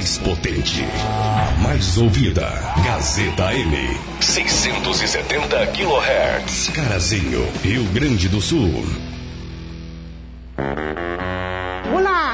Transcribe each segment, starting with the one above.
mais potente, a mais ouvida. Gazeta M. 670 kHz. Carazinho, Rio Grande do Sul.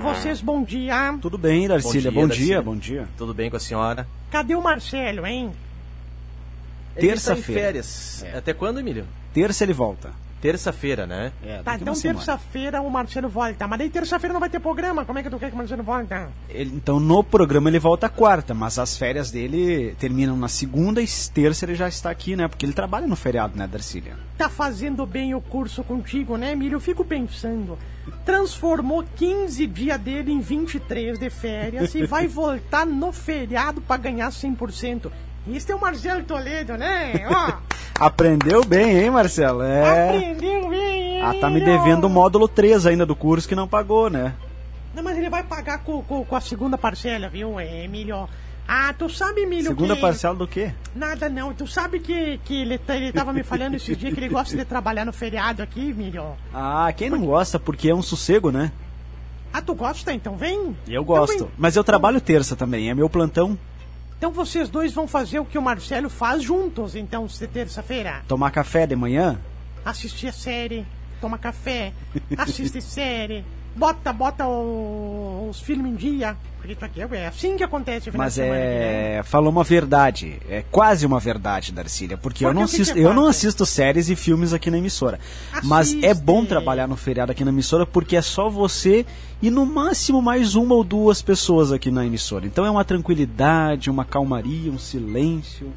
Vocês? Bom dia. Tudo bem, Darcília? Bom dia, Darcília. bom dia. Tudo bem com a senhora? Cadê o Marcelo, hein? Terça-feira. férias. É. Até quando, Emílio? Terça ele volta. Terça-feira, né? É, Tá, então terça-feira o Marcelo volta. Mas daí terça-feira não vai ter programa. Como é que tu quer que o Marcelo volta? Ele- então no programa ele volta quarta, mas as férias dele terminam na segunda e terça ele já está aqui, né? Porque ele trabalha no feriado, né, Darcília? Tá fazendo bem o curso contigo, né, Emílio? Eu fico pensando. Transformou 15 dias dele em 23 de férias e vai voltar no feriado pra ganhar 100%. Isso é o Marcelo Toledo, né? Ó, Aprendeu bem, hein, Marcelo? É. aprendeu bem, hein, Ah, tá me devendo o módulo 3 ainda do curso que não pagou, né? Não, mas ele vai pagar com, com, com a segunda parcela, viu, é, Emílio? Ah, tu sabe, Emílio, Segunda que... parcela do quê? Nada não, tu sabe que, que ele, tá- ele tava me falando esses dias que ele gosta de trabalhar no feriado aqui, Emílio. Ah, quem não gosta, porque é um sossego, né? Ah, tu gosta? Então vem. Eu gosto. Então, vem. Mas eu trabalho terça também, é meu plantão. Então vocês dois vão fazer o que o Marcelo faz juntos, então, se terça-feira. Tomar café de manhã? Assistir a série, toma café, assiste série, bota, bota o- os filmes em dia. Aqui é assim que acontece Mas aqui, né? é. Falou uma verdade. É quase uma verdade, Darcília. Porque eu Porque não o que assisto, que eu não assisto séries e filmes aqui na emissora. Mas é Assiste. bom trabalhar no feriado aqui na emissora porque é só você e no máximo mais uma ou duas pessoas aqui na emissora. Então é uma tranquilidade, uma calmaria, um silêncio.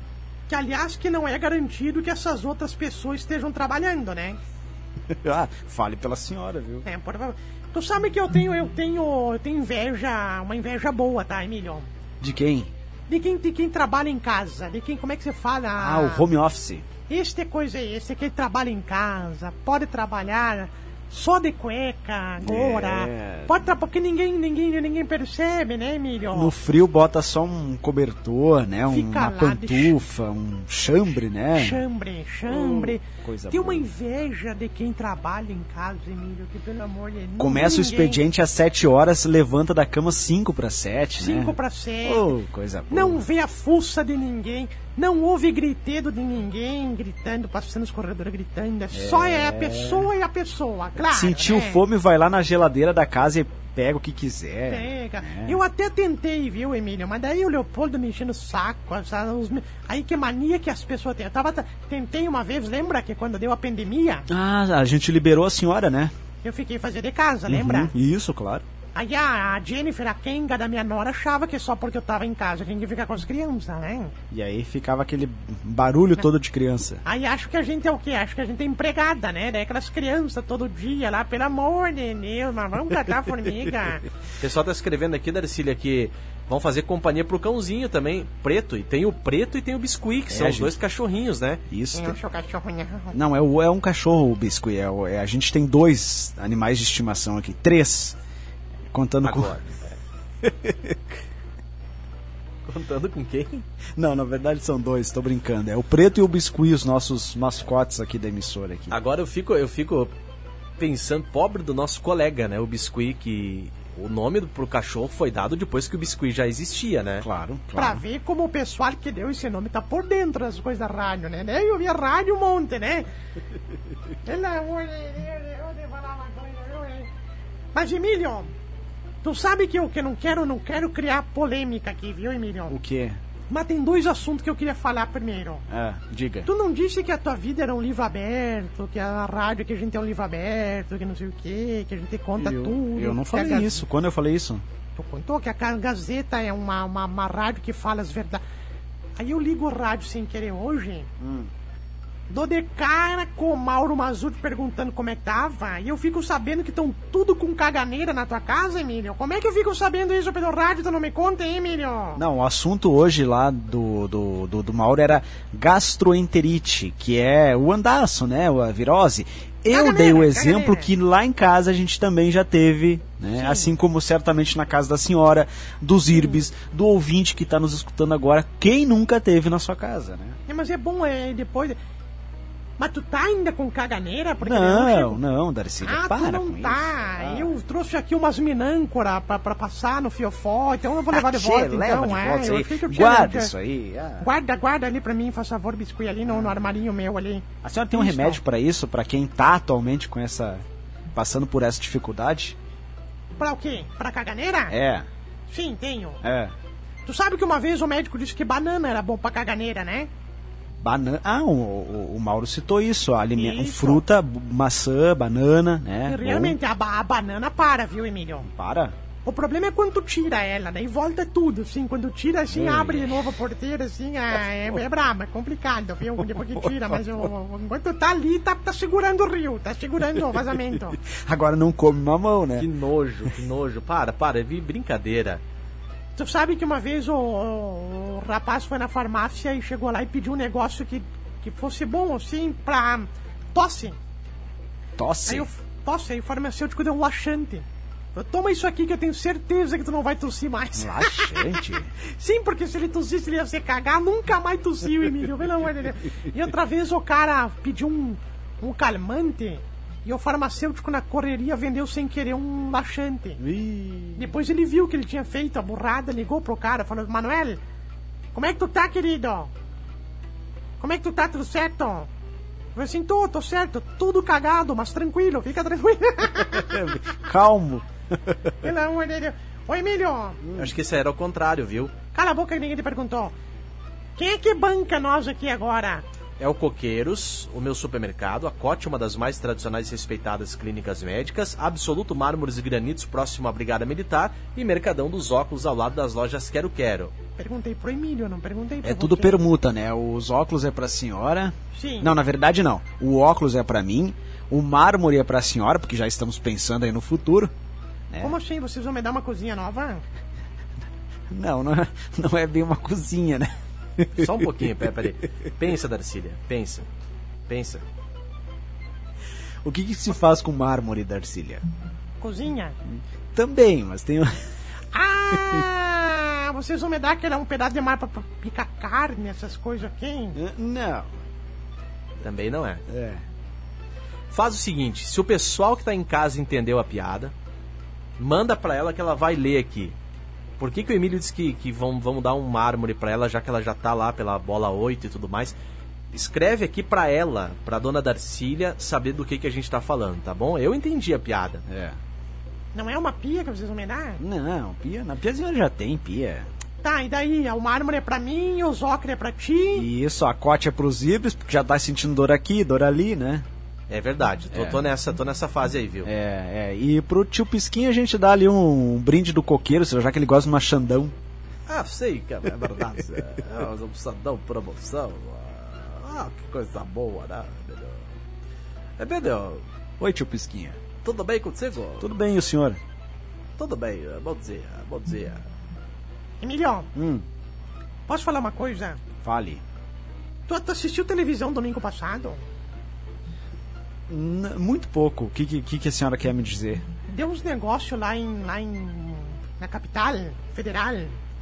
Que aliás que não é garantido que essas outras pessoas estejam trabalhando, né? ah, fale pela senhora, viu? É, por favor. Tu sabe que eu tenho, eu tenho, eu tenho inveja, uma inveja boa, tá, Emílio? De quem? De quem, de quem trabalha em casa, de quem, como é que você fala? Ah, o home office. Este é coisa aí, esse que trabalha em casa, pode trabalhar só de cueca, agora. É. Pode trabalhar, porque ninguém, ninguém, ninguém percebe, né, Emílio? No frio bota só um cobertor, né? Fica uma lá de pantufa, um chambre, né? Chambre, chambre. Oh, coisa Tem uma boa. inveja de quem trabalha em casa, Emílio, que pelo amor de Deus. Começa o ninguém- expediente às 7 horas, levanta da cama 5 para 7, né? 5 para 7. Oh, coisa boa. Não vê a fuça de ninguém, não ouve gritedo de ninguém gritando, passando nos corredores gritando. É só é a pessoa e a pessoa, claro. Sentiu né? fome, vai lá na geladeira da casa e pega o que quiser. Pega. É. Eu até tentei, viu, Emílio? Mas daí o Leopoldo me enchendo o saco. os Aí que mania que as pessoas têm. Eu tava, tentei uma vez, lembra que quando deu a pandemia, Ah, a gente liberou a senhora, né? eu fiquei fazer de casa, lembra? Uhum, Isso, claro. Aí a, a Jennifer, a Kenga da minha nora, achava que só porque eu tava em casa tinha que ficar com as crianças, né? E aí ficava aquele barulho todo de criança. Aí acho que a gente é o quê? Acho que a gente é empregada, né? Daí aquelas crianças todo dia lá, pelo amor de Deus, mas vamos catar a formiga. O pessoal tá escrevendo aqui, Darcília, que vão fazer companhia pro cãozinho também, preto. E tem o preto e tem o biscuit, que são os gente. dois cachorrinhos, né? Isso. Cachorrinha. Não, é, o- é um cachorro o biscuit. É, é- a gente tem dois animais de estimação aqui. Três. Contando Agora. Contando com quem? com. Não, na verdade são dois, tô brincando. É o preto e o biscuit, os nossos mascotes aqui da emissora aqui. Agora eu fico, eu fico pensando, pobre do nosso colega, né? O biscuit que. O nome do, pro cachorro foi dado depois que o biscuit já existia, né? Claro, Pra claro. ver como o pessoal que deu esse nome tá por dentro das coisas da rádio, né? Daí eu via rádio um monte, né? Pelo amor de Deus, eu vou falar uma coisa? Mas, Emílio, tu sabe que eu que não quero, não quero criar polêmica aqui, viu, Emílio? O quê? Mas tem dois assuntos que eu queria falar primeiro. Ah, diga. Tu não disse que a tua vida era um livro aberto, que a rádio que a gente é um livro aberto, que não sei o quê, que a gente conta Eu, tudo. eu não falei Gaz- isso. Quando eu falei isso? Tu contou que a Gazeta é uma, uma, uma rádio que fala as verdades. Aí eu ligo o rádio sem querer hoje. Dou de cara com o Mauro Mazuti perguntando como é que tava. E eu fico sabendo que estão tudo com caganeira na tua casa, Emílio. Como é que eu fico sabendo isso pelo rádio? Tu não me conta, hein, Emílio? Não, o assunto hoje lá do, do, do, do Mauro era gastroenterite, que é o andaço, né? A virose. Eu Caganeira, dei o exemplo caganeira. que lá em casa a gente também já teve, né? Assim como certamente na casa da senhora, dos Irbes, do ouvinte que está nos escutando agora, quem nunca teve na sua casa, né? É, mas é bom, é, depois... Mas tu tá ainda com caganeira? Porque Não, chego- não, Darcília, Ah, para tu não com tá. isso. Ah. Eu trouxe aqui umas minâncora pra, pra passar no fiofó, então eu vou levar de Tchê, volta, leva então. de é, isso aí. Guarda tinha- isso aí. ah. Guarda, guarda ali pra mim, faz favor, biscoito ali no, no armarinho meu ali. A senhora tem um Isso. remédio para isso, para quem tá atualmente com essa passando por essa dificuldade? Pra o quê? Pra caganeira? É, Sim, tenho. é. Tu sabe que uma vez o médico disse que banana era bom pra caganeira, né? Banana. Ah, o, o, o Mauro citou isso, alimento, Isso. fruta, maçã, banana, né? realmente a, ba- a banana para, viu, Emílio? Para. O problema é quando tu tira ela, daí volta tudo, assim, quando tira, assim, Ei. abre de novo a porteira, assim, é, é, é brabo, é complicado, viu? Depois que tira, mas o- enquanto tá ali, tá, tá segurando o rio, tá segurando o vazamento. Agora não come mamão, né? Que nojo, que nojo. Para, para, é vi- brincadeira. Tu sabe que uma vez o, o- o rapaz foi na farmácia e chegou lá e pediu um negócio que, que fosse bom, assim, pra tosse. Tosse. Aí o, tosse, aí o farmacêutico deu um laxante. Falou, Toma isso aqui que eu tenho certeza que tu não vai tossir mais. Laxante. Sim, porque se ele tossisse, ele ia se cagar, nunca mais tossiu, Emílio, pelo amor de Deus. E outra vez o cara pediu um, um calmante e o farmacêutico na correria vendeu sem querer um laxante. Ih, Depois ele viu que ele tinha feito a burrada, ligou pro cara, falou, Manuel, como é que tu tá, querido? Como é que tu tá, tudo certo? Eu falei assim, tô, tô certo, tudo cagado, mas tranquilo, fica tranquilo. calmo. Pelo amor de Deus. Ô, Emílio, Acho que isso era o contrário, viu? cala a boca que ninguém te perguntou. Quem é que banca nós aqui agora? É o Coqueiros, o meu supermercado, a Cote, uma das mais tradicionais e respeitadas clínicas médicas, Absoluto Mármores e Granitos, próximo à Brigada Militar, e Mercadão dos Óculos, ao lado das lojas Quero Quero. Perguntei pro Emílio, não perguntei pro É tudo você. permuta, né? Os óculos é pra senhora. Sim. Não, na verdade não. O óculos é pra mim, o mármore é pra senhora, porque já estamos pensando aí no futuro. né? Como assim? Vocês vão me dar uma cozinha nova? Não, não é, não é bem uma cozinha, né? Só um pouquinho, pera, peraí. Pensa, Darcília, pensa. Pensa. O que, que se faz com mármore, Darcília? Cozinha? Também, mas tem. Ah, vocês vão me dar aquele um pedaço de mar pra, pra picar carne, essas coisas aqui? Não. Também não é. É. Faz o seguinte, se o pessoal que tá em casa entendeu a piada, manda pra ela que ela vai ler aqui. Por que, que o Emílio disse que, que vão, vão dar um mármore pra ela, já que ela já tá lá pela bola 8 e tudo mais? Escreve aqui pra ela, pra dona Darcília, saber do que, que a gente tá falando, tá bom? Eu entendi a piada. É. Não é uma pia que vocês vão me dar? Não, pia. Na piazinha já tem pia. Tá, e daí? O mármore é pra mim, o zócre é pra ti? E isso, a cote é pros ibres, porque já tá sentindo dor aqui, dor ali, né? É verdade, tô, É. tô nessa, tô nessa fase aí, viu? É, é. E pro tio Pisquinha a gente dá ali um, brinde do coqueiro, já que ele gosta de uma xandão. Ah, sei, cara, é verdade. É, uma opção, promoção. Ah, que coisa boa, né? É, Emílio, Oi, tio Pisquinha. tudo bem contigo? Tudo bem, e o senhor? Tudo bem, bom dia, bom dia. Emílio, Hum, posso falar uma coisa? fale. Tu, tu assistiu televisão domingo passado? Muito pouco. O que, que, que a senhora quer me dizer? Deu uns negócios lá em, lá em. na capital federal.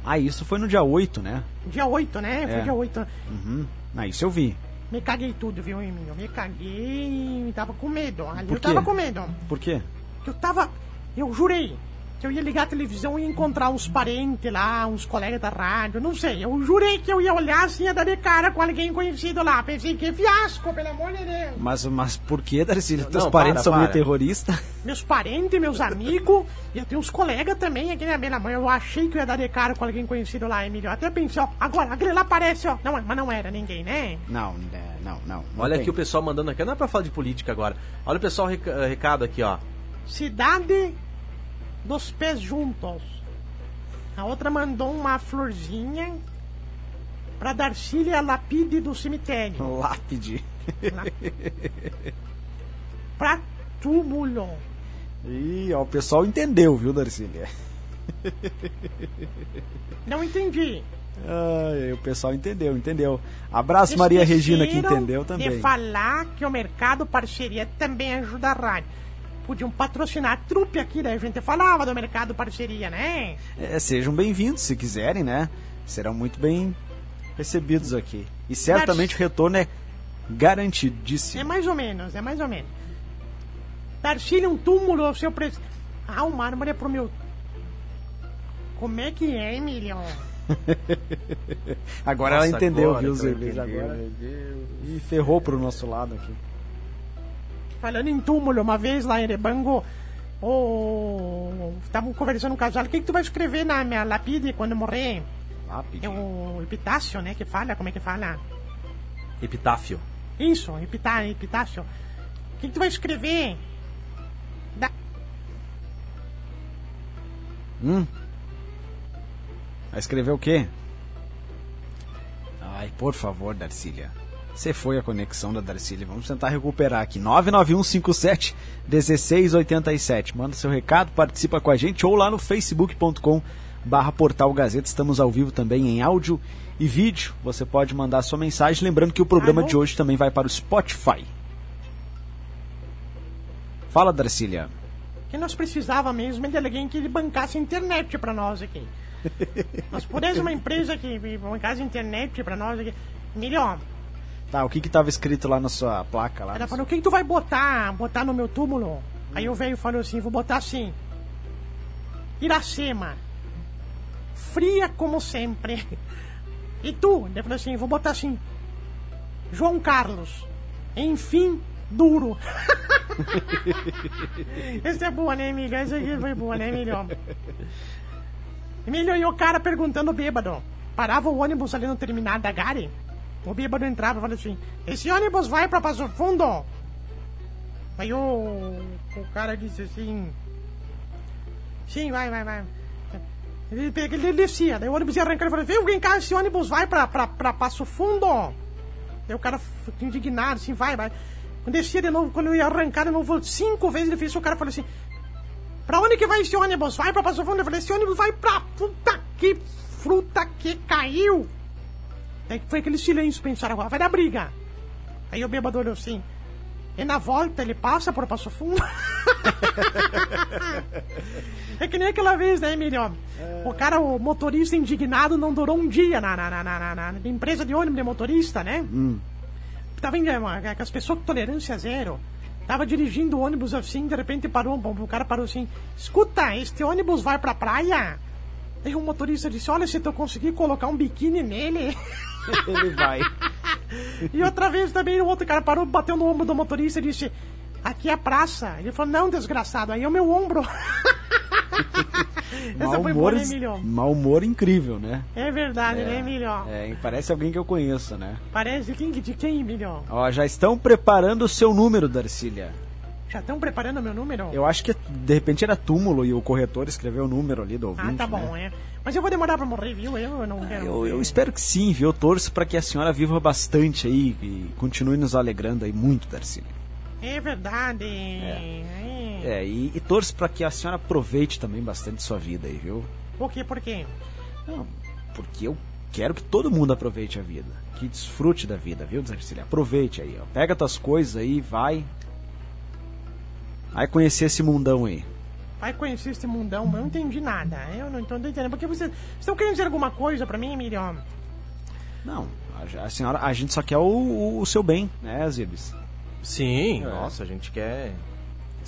Ah, isso foi no dia 8, né? Dia 8, né? Foi É. dia 8. Uhum. Ah, isso eu vi. Me caguei tudo, viu, Emílio? Me caguei e tava com medo. Ali Por eu quê? tava com medo. Por quê? Eu tava. Eu jurei que eu ia ligar a televisão e encontrar uns parentes lá, uns colegas da rádio, não sei. Eu jurei que eu ia olhar assim e ia dar de cara com alguém conhecido lá. Pensei que fiasco, pelo amor de Deus. Mas, mas por que, Darcília? Teus Não, parentes para, são meio para. terroristas? Meus parentes, meus amigos, e eu tenho uns colegas também aqui na minha mãe. Eu achei que eu ia dar de cara com alguém conhecido lá, Emílio. Eu Até pensei, ó, agora, aquele lá aparece, ó. Não, mas não era ninguém, né? Não, né, não, não. não Olha tem. aqui o pessoal mandando aqui, não é pra falar de política agora. Olha o pessoal rec- eh, recado aqui, ó. Cidade dos pés juntos. A outra mandou uma florzinha Pra Darcília Lapide do cemitério. Lápide. Pra túmulo. Ih, ó, o pessoal entendeu, viu, Darcília? Não entendi. Ai, o pessoal entendeu, entendeu. Abraço, Maria Regina, que Esqueceram entendeu também. De falar que o mercado parceria também ajuda a rádio. Podiam patrocinar a trupe aqui, né? A gente falava do mercado parceria, né? É, sejam bem-vindos, se quiserem, né? Serão muito bem recebidos aqui. E certamente o retorno é É garantidíssimo. mais ou menos, é mais ou menos. Darcília, um túmulo ao seu preço. Ah, o mármore é pro meu. Como é que é, Emílio? Agora Nossa, ela entendeu, agora viu, Zé? Agora. meu Deus. E ferrou pro nosso lado aqui. Falando em túmulo, uma vez lá em Erebango, o... estavam conversando um casal. O que, que tu vai escrever na minha lapide quando eu morrer? Lápide. É o epitácio, né? Que fala, como é que fala? Epitáfio. Isso, epitá, epitácio. O que, que tu vai escrever? Da... Hum? Vai escrever o quê? Ai, por favor, Darcília. Você foi a conexão da Darcília. Vamos tentar recuperar aqui. 99157 1687. Manda seu recado, participa com a gente ou lá no facebook.com barra portal Gazeta. Estamos ao vivo também em áudio e vídeo. Você pode mandar sua mensagem. Lembrando que o programa de hoje também vai para o Spotify. Fala, Darcília. que nós precisava mesmo é de alguém que bancasse a internet pra nós aqui. nós pudéssemos uma empresa que bancasse internet pra nós aqui. Melhor, Tá, o que que tava escrito lá na sua placa lá? ela falou, o que, que tu vai botar, botar no meu túmulo? Aí o velho falou assim, vou botar assim. Iracema. Fria como sempre. E tu? Ele falou assim, vou botar assim. João Carlos. Enfim, duro. Essa é boa, né, Emílio? Essa aqui foi boa, né, Emílio? Emílio, e o cara perguntando bêbado. Parava o ônibus ali no terminal da Gare. O bêbado entrava e falava assim: Esse ônibus vai pra Passo Fundo? Aí o, o cara disse assim: Sim, vai, vai, vai. Ele, pega- ele descia, daí o ônibus ia arrancar e falou: vem cá, esse ônibus vai pra, pra, pra Passo Fundo? Daí o cara ficou indignado, assim, vai, vai. Quando descia de novo, quando eu ia arrancar de novo, cinco vezes ele fez, o cara falou assim: Pra onde que vai esse ônibus? Vai pra Passo Fundo? Eu falei: Esse ônibus vai pra puta que fruta que caiu. Daí foi aquele silêncio, pensaram, "Ah, vai dar briga. Aí o bêbado olhou assim. E na volta ele passa por Passo Fundo. é que nem aquela vez, né, Emílio? O cara, o motorista indignado, não durou um dia na, na, na, na, na- na empresa de ônibus de motorista, né? Tava em, uma- com as pessoas com tolerância zero. Tava dirigindo o ônibus assim, de repente parou, o cara parou assim, escuta, este ônibus vai pra praia? Aí o motorista disse, olha, se tu conseguir colocar um biquíni nele... Ele vai. E outra vez também o outro cara parou, bateu no ombro do motorista e disse: Aqui é a praça. Ele falou: Não, desgraçado, aí é o meu ombro. Essa Mau foi humor, boa, né, mau humor incrível, né? É verdade, né, Emílio? É, parece alguém que eu conheço, né? Parece quem, de quem, Emílio? Ó, já estão preparando o seu número, Darcília. Já estão preparando o meu número? Eu acho que de repente era túmulo e o corretor escreveu o número ali do ouvinte. Ah, tá bom, né? é. Mas eu vou demorar pra morrer, viu? Eu não quero. Eu, eu espero que sim, viu? Eu torço para que a senhora viva bastante aí e continue nos alegrando aí muito, Darcília. É verdade. É. É, e, e torço para que a senhora aproveite também bastante sua vida aí, viu? Por quê? Por quê? Não, porque eu quero que todo mundo aproveite a vida. Que desfrute da vida, viu, Darcília? Aproveite aí, ó. Pega tuas coisas aí, vai. Vai conhecer esse mundão aí. Vai conhecer esse mundão, mas eu não entendi nada. Eu não estou entendendo. Porque vocês vocês estão querendo dizer alguma coisa pra mim, Emílio? Não, a, a senhora, a gente só quer o, o- o seu bem, né, Zibes? Sim, É. nossa, a gente quer.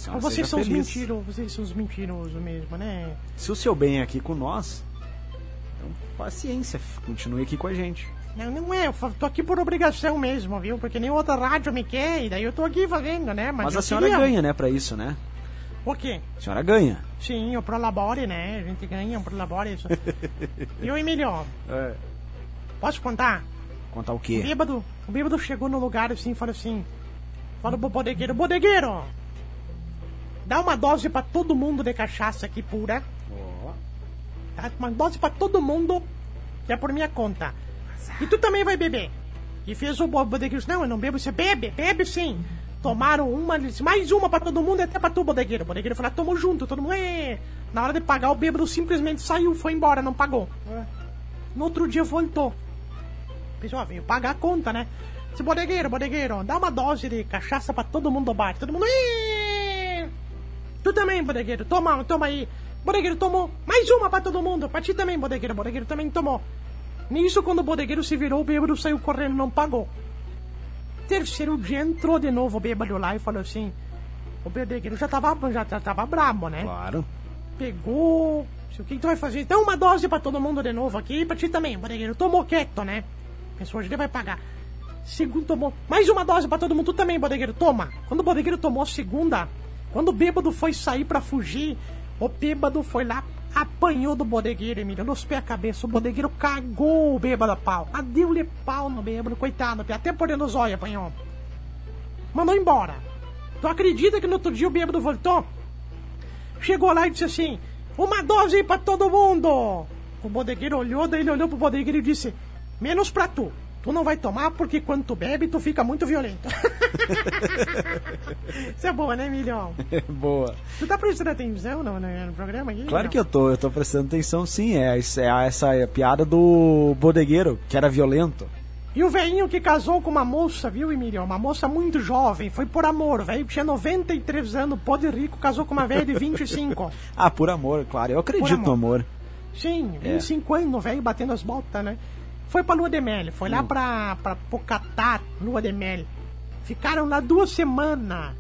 A vocês são os mentirosos, vocês são os mentirosos mesmo, né? Se o seu bem é aqui com nós, então paciência, continue aqui com a gente. Não, não é, eu tô aqui por obrigação mesmo, viu? Porque nem outra rádio me quer, e daí eu tô aqui fazendo, né? Mas, Mas a senhora queria- ganha, né, pra isso, né? O quê? A senhora ganha. Sim, o Prolabore, né? A gente ganha o Prolabore. Isso. e o Emílio, posso contar? Contar o O quê? bêbado, o bêbado chegou no lugar assim e falou assim: Fala pro bodegueiro, bodegueiro! Dá uma dose pra todo mundo de cachaça aqui pura. Tá? Uma dose pra todo mundo, que é por minha conta. E tu também vai beber. E fez o bo- bodegueiro. Não, eu não bebo. Você bebe? Bebe sim. Tomaram uma, disse, mais uma pra todo mundo e até pra tu, bodegueiro. O bodegueiro falou, ah, tamo junto, todo mundo. "É." Na hora de pagar, o bêbado simplesmente saiu, foi embora, não pagou. No outro dia voltou. Pessoal, veio pagar a conta, né? Disse, bodegueiro, bodegueiro, dá uma dose de cachaça pra todo mundo do bar. Todo mundo. "É." Tu também, bodegueiro, toma, toma aí. Bodegueiro tomou. Mais uma pra todo mundo. Pra ti também, bodegueiro. Bodegueiro também tomou. Nisso, quando o bodegueiro se virou, o bêbado saiu correndo não pagou. Terceiro dia entrou de novo o bêbado lá e falou assim: O bodegueiro já tava, já, já tava brabo, né? Claro. Pegou. O que, tu vai fazer? Então, uma dose pra todo mundo de novo aqui e pra ti também. O bodegueiro tomou quieto, né? Pensou, hoje ele vai pagar. Segundo tomou. Mais uma dose pra todo mundo. Tu também, bodegueiro, toma. Quando o bodegueiro tomou a segunda, quando o bêbado foi sair pra fugir, o bêbado foi lá, apanhou do bodegueiro, Emílio, nos pés a cabeça. O bodegueiro cagou o bêbado a pau. Ah, deu-lhe pau no bêbado, coitado, até por dentro dos olhos apanhou. Mandou embora. Tu acredita que no outro dia o bêbado voltou? Chegou lá e disse assim: Uma dose aí pra todo mundo! O bodegueiro olhou, daí ele olhou pro bodegueiro e disse: Menos pra tu. Tu não vai tomar porque quando tu bebe, tu fica muito violento. Isso é boa, né, Emílio? Boa. Tu tá prestando atenção no, no, no programa aqui? Claro que eu tô, eu tô prestando atenção sim. É, é essa piada do bodegueiro, que era violento. E o velhinho que casou com uma moça, viu, Emílio? Uma moça muito jovem, foi por amor. O velho tinha 93 anos, pode rico, casou com uma velha de 25. Ah, por amor, claro. Eu acredito Por no amor. Sim, É. 25 anos, o velho batendo as botas, né? Foi pra lua de mel, foi Hum. lá pra, pra, pro Catar, lua de mel. Ficaram lá duas semanas.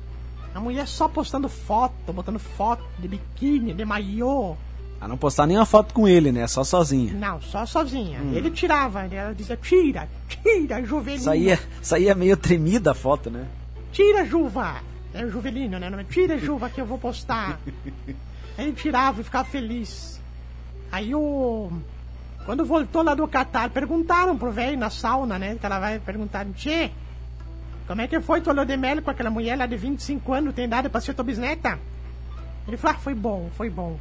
A mulher só postando foto, botando foto de biquíni, de maiô. A não postar nenhuma foto com ele, né? Só sozinha. Não, só sozinha. Ele tirava, ela dizia, tira, tira, Juvelino. Saía, saía meio tremida a foto, né? Tira, Juva. É o Juvelino, né? É, Tira, Juva, que eu vou postar. Ele tirava e ficava feliz. Aí o... Quando voltou lá do Catar, perguntaram pro velho na sauna, né? Que ela vai perguntar, Tchê, como é que foi lua de mel com aquela mulher lá de 25 anos, tem idade pra ser tua bisneta? Ele falou, ah, foi bom, foi bom.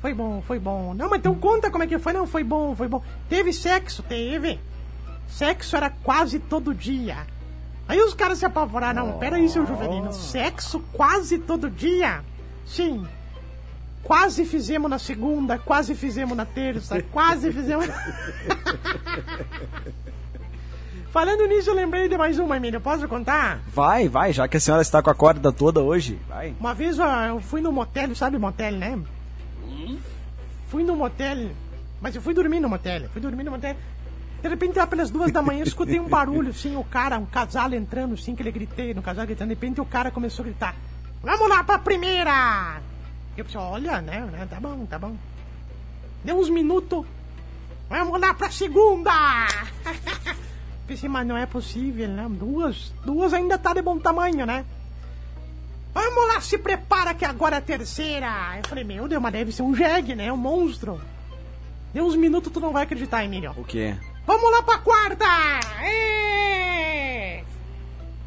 Foi bom, foi bom. Não, mas então conta como é que foi. Não, foi bom, foi bom. Teve sexo? Teve. Sexo era quase todo dia. Aí os caras se apavoraram. Não, peraí, seu Juvelino. Sexo quase todo dia? Sim. Quase fizemos na segunda, quase fizemos na terça, quase fizemos. Falando nisso, eu lembrei de mais uma, Emílio. Posso contar? Vai, vai, já que a senhora está com a corda toda hoje. Vai. Uma vez eu fui no motel, sabe motel, né? Fui no motel, mas eu fui dormir no motel. Fui dormir no motel. De repente, lá pelas duas da manhã, eu escutei um barulho, assim, o cara, um casal entrando, assim, que ele gritei no casal gritando. De repente, o cara começou a gritar: Vamos lá pra primeira! Eu pensei: Olha, né, né? Tá bom, tá bom. Deu uns minutos. Vamos lá pra segunda! Pensei, mas não é possível, né? Duas, duas ainda tá de bom tamanho, né? Vamos lá, se prepara que agora é a terceira. Eu falei, meu Deus, mas deve ser um jegue, né? Um monstro. Deu uns minutos, tu não vai acreditar, Emílio. O quê? Vamos lá pra quarta! Ê!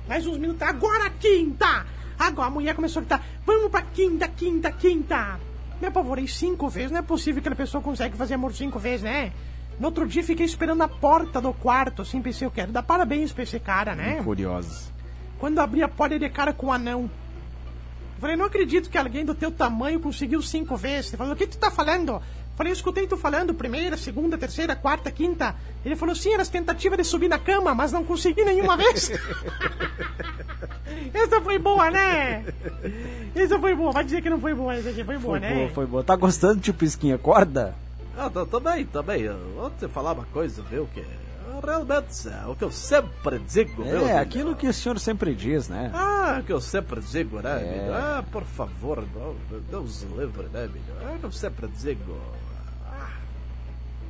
Mais uns minutos, agora a quinta! Agora a mulher começou a gritar, vamos pra quinta, quinta, quinta! Me apavorei cinco vezes, não é possível que a pessoa consegue fazer amor cinco vezes, né? No outro dia fiquei esperando a porta do quarto, assim, pensei, eu quero dar parabéns pra esse cara, né? Curiosos. Quando abri a porta, ele de cara com um anão. Eu falei, não acredito que alguém do teu tamanho conseguiu cinco vezes. Ele falou, o que tu tá falando? Falei, eu escutei tu falando primeira, segunda, terceira, quarta, quinta. Ele falou, sim, era as tentativas de subir na cama, mas não consegui nenhuma vez. essa foi boa, né? Essa foi boa. Vai dizer que não foi boa, essa aqui foi boa, Foi né? boa, foi boa. Tá gostando, tio Pisquinha? Corda? Ah, tô, tô bem, tô bem. Eu Vou te falar uma coisa, viu? Que é o que eu sempre digo? É, amigo? aquilo que o senhor sempre diz, né? Ah, que eu sempre digo, né, É. amigo? Ah, por favor, Deus livre, né, amigo? É o que eu sempre digo. Ah.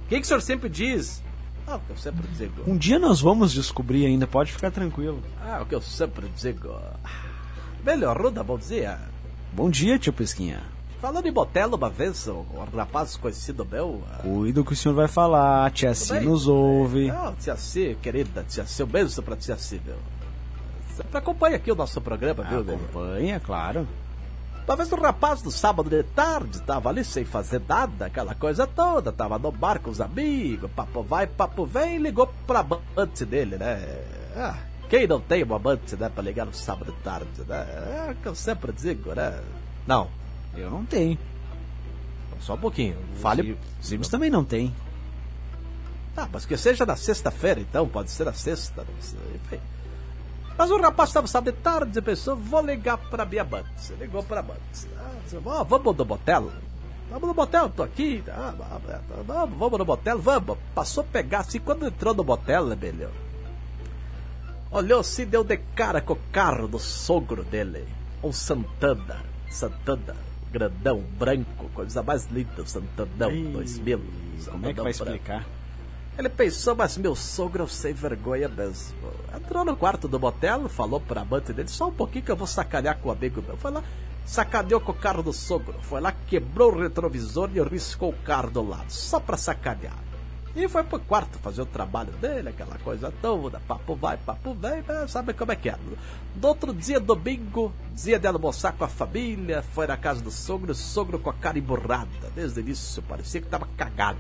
O que, que o senhor sempre diz? Ah, o que eu sempre digo. Um dia nós vamos descobrir ainda, pode ficar tranquilo. Ah, o que eu sempre digo. Melhor, Ruda, bom dia. Bom dia, tio Pisquinha. Falando em botelo uma vez, o rapaz conhecido meu. ah, Cuida o que o senhor vai falar, tia Si nos ouve. Ah, tia C, querida, tia C, um beijo pra tia C, meu. Sempre acompanha aqui o nosso programa, viu, meu? Acompanha, claro. Uma vez um rapaz no sábado de tarde tava ali sem fazer nada, aquela coisa toda, tava no bar com os amigos, papo vai, papo vem, ligou pra amante dele, né? Ah, quem não tem uma amante, né, pra ligar no sábado de tarde, né? É o que eu sempre digo, né? Não, Eu não tenho. só um pouquinho. Fale. Sims também não tem. Ah, mas que seja na sexta-feira, então, pode ser na sexta. Enfim. Mas o rapaz estava sábado de tarde e pensou, vou ligar pra minha amante. Ligou pra amante. Ah, disse, "Ó, vamos no motel? Vamos no motel, tô aqui. Ah, vamos, vamos no motel, vamos. Passou a pegar assim, quando entrou no motel, melhor. Olhou assim, deu de cara com o carro do sogro dele. Um Santana. Santana. Grandão, branco, coisa mais linda, o Santanão, Ih, 2000. Como é que vai branco. explicar? Ele pensou, mas meu sogro um sem vergonha mesmo. Entrou no quarto do motel, falou pra amante dele, só um pouquinho que eu vou sacanear com o amigo meu. Foi lá, sacaneou com o carro do sogro. Foi lá, quebrou o retrovisor e riscou o carro do lado, só pra sacanear. E foi pro quarto fazer o trabalho dele, aquela coisa toda, papo vai, papo vem, sabe como é que é. No outro dia, domingo, dia de almoçar com a família, foi na casa do sogro, o sogro com a cara emburrada. Desde o início parecia que tava cagado.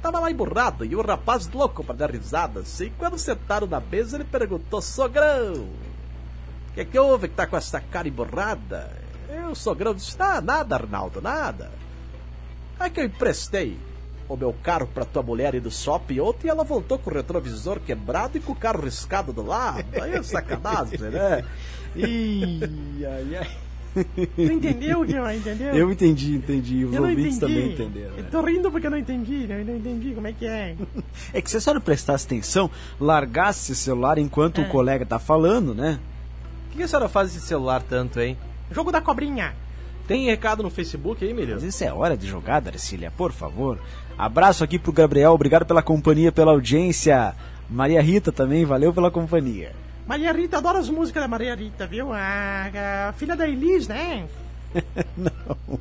Tava lá emburrado e o rapaz louco pra dar risada assim. Quando sentaram na mesa, ele perguntou: Sogrão, o que, que houve que tá com essa cara emburrada? E o sogrão disse: Ah, nada, Arnaldo, nada. É que eu emprestei o meu carro pra tua mulher ir do shopping ontem e ela voltou com o retrovisor quebrado e com o carro riscado do lado. Aí é sacanagem, né? Ih, ai, ai. Tu entendeu, Guilherme? Entendeu? Eu entendi, entendi. Os Eu ouvintes entendi. também entenderam. Eu né? tô rindo porque eu não entendi, né? Eu não entendi como é que é. É que se a senhora prestasse atenção, largasse o celular enquanto É. o colega tá falando, né? O que a senhora faz esse celular tanto, hein? Jogo da cobrinha. Tem recado no Facebook aí, Emílio? Mas isso é hora de jogar, Darcília, por favor. Abraço aqui pro Gabriel, obrigado pela companhia, pela audiência. Maria Rita também, valeu pela companhia. Maria Rita, adoro as músicas da Maria Rita, viu? A, a filha da Elis, né? Não.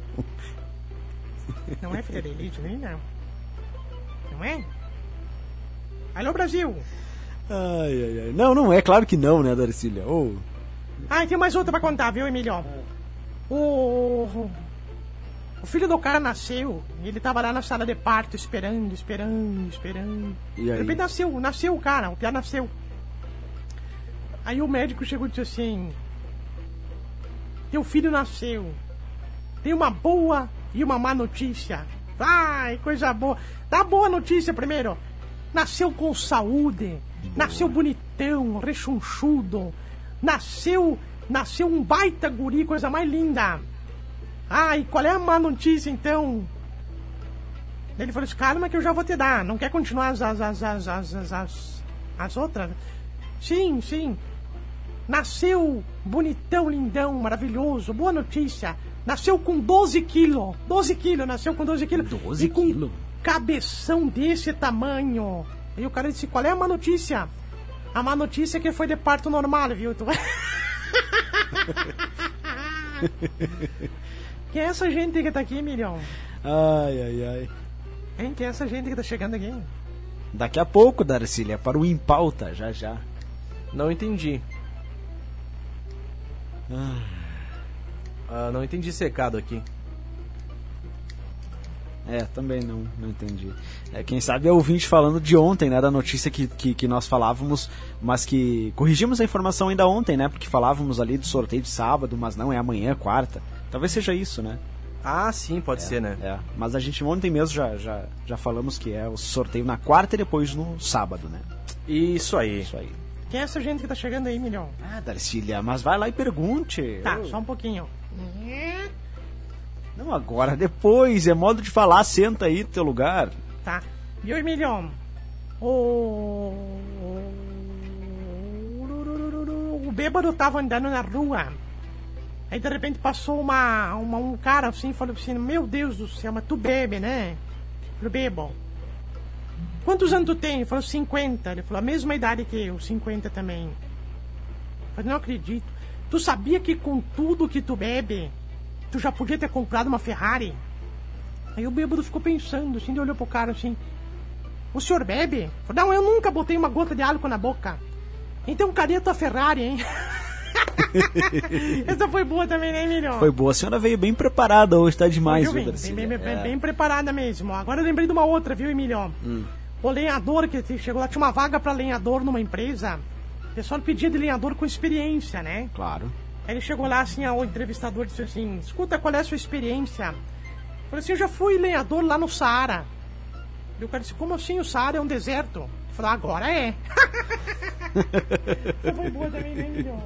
Não é filha da Elis, nem não. Não é? Alô, Brasil! Ai, ai, ai. Não, não é, claro que não, né, Darcília? Ô, Ah, tem mais outra pra contar, viu, Emílio? O. O filho do cara nasceu e ele tava lá na sala de parto esperando, esperando, esperando. E De aí? repente nasceu, nasceu o cara, o piá nasceu. Aí o médico chegou e disse assim: Teu filho nasceu. Tem uma boa e uma má notícia. Ai, coisa boa. Dá boa notícia primeiro. Nasceu com saúde. Nasceu bonitão, rechonchudo. Nasceu, nasceu um baita guri, coisa mais linda. Ai, qual é a má notícia então? Ele falou assim, calma que eu já vou te dar. Não quer continuar as, as, as, as, as, as, as, as outras? Sim, sim. Nasceu bonitão, lindão, maravilhoso. Boa notícia. Nasceu com 12 quilos. 12 quilos, nasceu com 12 quilos. 12 e com quilos? cabeção desse tamanho. E o cara disse, qual é a má notícia? A má notícia é que foi de parto normal, viu? Tu... Quem é essa gente que tá aqui, milhão? ai, ai, ai. Hein? Quem é essa gente que tá chegando aqui? Daqui a pouco, Darcília, para o Em Pauta, já já. Não entendi. Ah, não entendi esse recado aqui. É, também não, não entendi. É, quem sabe é ouvinte falando de ontem, né? Da notícia que, que, que nós falávamos, mas que corrigimos a informação ainda ontem, né? Porque falávamos ali do sorteio de sábado, mas não, é amanhã, quarta. Talvez seja isso, né? Ah, sim, pode ser, né? É. Mas a gente ontem mesmo já, já, já falamos que é o sorteio na quarta e depois no sábado, né? Isso aí. Isso aí. Quem é essa gente que tá chegando aí, milhão? Ah, Darcília, mas vai lá e pergunte. Tá, Ô, só um pouquinho. Não agora, depois. É modo de falar, senta aí no teu lugar. Tá. Viu, Emilhão? O... O bêbado tava andando na rua. Aí de repente passou uma, uma- um cara assim falou assim: Meu Deus do céu, mas tu bebe, né? Eu falei, bebo. Quantos anos tu tem? Ele falou 50. Ele falou, a mesma idade que eu, 50 também. Eu falei, não acredito. Tu sabia que com tudo que tu bebe, tu já podia ter comprado uma Ferrari? Aí o bêbado ficou pensando, assim, ele olhou pro cara assim. O senhor bebe? Eu não, eu nunca botei uma gota de álcool na boca. Então cadê a tua Ferrari, hein? Essa foi boa também, né, Emílio? Foi boa. A senhora veio bem preparada hoje, tá demais, viu, bem, bem, bem, É. bem preparada mesmo. Agora eu lembrei de uma outra, viu, Emílio? Hum. O lenhador que chegou lá, tinha uma vaga pra lenhador numa empresa. O pessoal pedia de lenhador com experiência, né? Claro. Aí ele chegou lá, assim, o entrevistador disse assim: Escuta, qual é a sua experiência? Eu falei assim: Eu já fui lenhador lá no Saara. E o cara disse: Como assim o Saara é um deserto? Falei: Agora é. Foi boa também, né?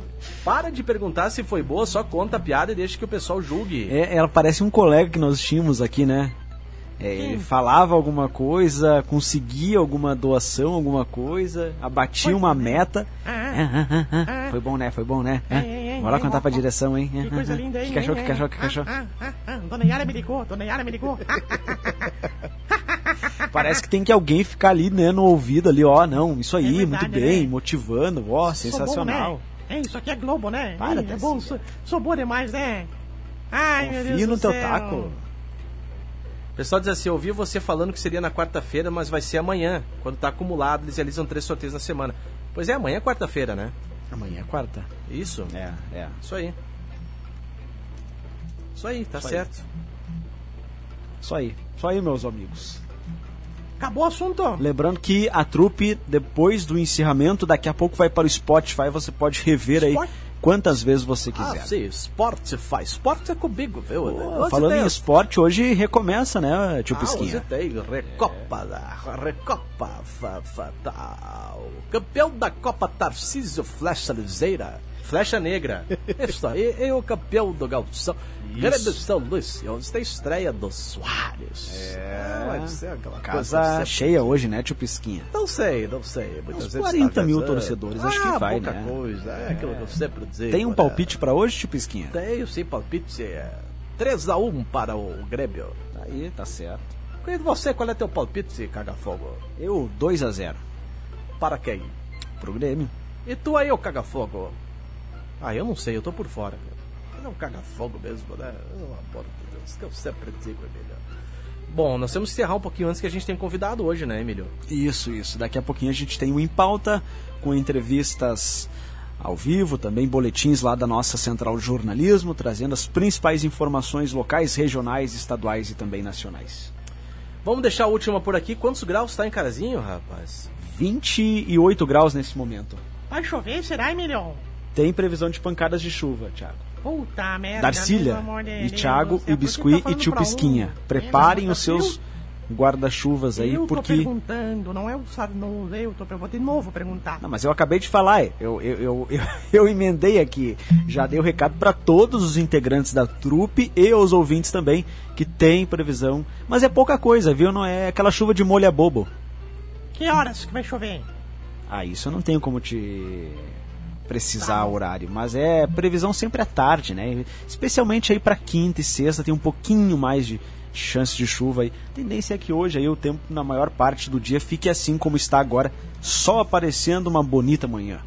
Para de perguntar se foi boa, só conta a piada e deixa que o pessoal julgue. É, ela parece um colega que nós tínhamos aqui, né? É, ele falava alguma coisa, conseguia alguma doação, alguma coisa, abatia Foi, uma né? meta. Ah, Foi bom, né? Foi bom, né? É, é, Bora contar pra direção, hein? Que coisa linda, hein? Que cachorro, que cachorro, que cachorro. Ah, ah, ah, ah. Dona Yara me ligou, Dona Yara me ligou. Parece que tem que alguém ficar ali, né, no ouvido ali, ó, não, isso aí, É verdade, muito bem, né? motivando, ó, sensacional. bom, né? É, isso aqui é Globo, né? Para, Ih, é bom, sou, sou boa demais, né? Ai, meu Deus Confia no do teu céu. taco. O pessoal diz assim: eu ouvi você falando que seria na quarta-feira, mas vai ser amanhã. Quando tá acumulado, eles realizam três sorteios na semana. Pois é, amanhã é quarta-feira, né? Amanhã é quarta. Isso. É, é. Isso aí. Isso aí, tá Isso aí. certo. Isso aí. Isso aí, meus amigos. Acabou o assunto? Lembrando que a trupe, depois do encerramento, daqui a pouco vai para o Spotify, você pode rever aí quantas vezes você Ah, quiser. sim, esporte faz. Esporte é comigo, viu? Hoje falando tem em esporte, hoje recomeça, né, tio Ah, hoje Pisquinha? tem Recopa da Recopa fa- Fatal. Campeão da Copa Tarcísio Flecha Liseira. Flecha Negra. Isso aí, é o campeão do Gauchão. Grande São Luís, onde tem estreia do Soares. É, vai ser aquela Casa coisa cheia hoje, né, tio Pisquinha? Não sei, não sei. Muitas Uns vezes 40 tá mil torcedores, acho ah, que vai, pouca né? coisa, é aquilo que eu sempre digo. Tem um né? palpite pra hoje, tio Pisquinha? Tenho sim, palpite. É 3x1 para o Grêmio. Aí, tá certo. E você, qual é teu palpite, caga-fogo? Eu, 2 a 0 Para quem? pro Grêmio. E tu aí, ô caga-fogo? Ah, eu não sei, eu tô por fora. Ele é um caga-fogo mesmo, né? Amor de Deus, que eu sempre digo, Emílio. Bom, nós temos que encerrar um pouquinho antes que a gente tem convidado hoje, né, Emílio? Isso, isso. Daqui a pouquinho a gente tem o Em Pauta, com entrevistas ao vivo, também boletins lá da nossa Central de Jornalismo, trazendo as principais informações locais, regionais, estaduais e também nacionais. Vamos deixar a última por aqui. Quantos graus tá em Carazinho, rapaz? 28 graus nesse momento. Vai chover, será, Emílio? Tem previsão de pancadas de chuva, Thiago. Puta merda. Darcília e Thiago e que Biscuit tá e tio um? Pisquinha. É, Preparem os eu- seus guarda-chuvas aí, eu tô porque. perguntando, não é o Sarnoso, eu tô eu vou de novo perguntar. Não, mas eu acabei de falar, é, eu, eu, eu, eu, eu emendei aqui, já dei o recado para todos os integrantes da trupe e os ouvintes também, que tem previsão, mas é pouca coisa, viu? Não é aquela chuva de molha bobo. Que horas que vai chover? Ah, isso eu não tenho como te precisar o horário, mas é previsão sempre à tarde, né? Especialmente aí para quinta e sexta tem um pouquinho mais de chance de chuva aí. A tendência é que hoje aí o tempo na maior parte do dia fique assim como está agora, só aparecendo uma bonita manhã.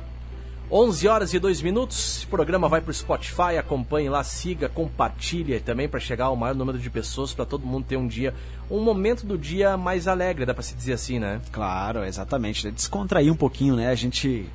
11 horas e 2 minutos. O programa vai pro Spotify. Acompanhe lá, siga, compartilhe também para chegar ao maior número de pessoas, para todo mundo ter um dia, um momento do dia mais alegre, dá para se dizer assim, né? Claro, exatamente. né? Descontrair um pouquinho, né? A gente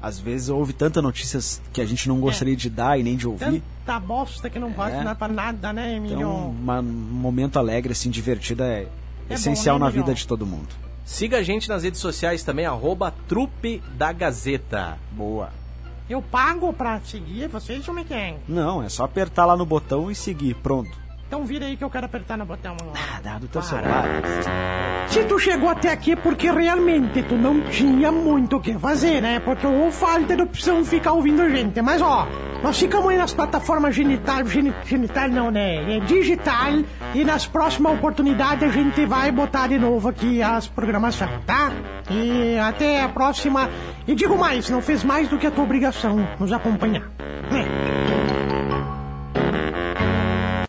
às vezes ouve tantas notícias que a gente não gostaria de dar e nem de ouvir. Tanta bosta que não pode É. dar pra nada, né, Emílio? Então, um momento alegre, assim, divertido é, É essencial bom, né, na vida de todo mundo. Siga a gente nas redes sociais também, arroba Trupe da Gazeta. Boa. Eu pago pra seguir vocês, como é que é? Não, é só apertar lá no botão e seguir. Pronto. Então vira aí que eu quero apertar no botão. Ah, dá do teu celular. Se tu chegou até aqui é porque realmente tu não tinha muito o que fazer, né? Porque ou falta de opção ficar ouvindo a gente. Mas ó, nós ficamos aí nas plataformas genital, geni- genital não, né? É digital. E nas próximas oportunidades a gente vai botar de novo aqui as programações, tá? E até a próxima. E digo mais, não fez mais do que a tua obrigação nos acompanhar. É.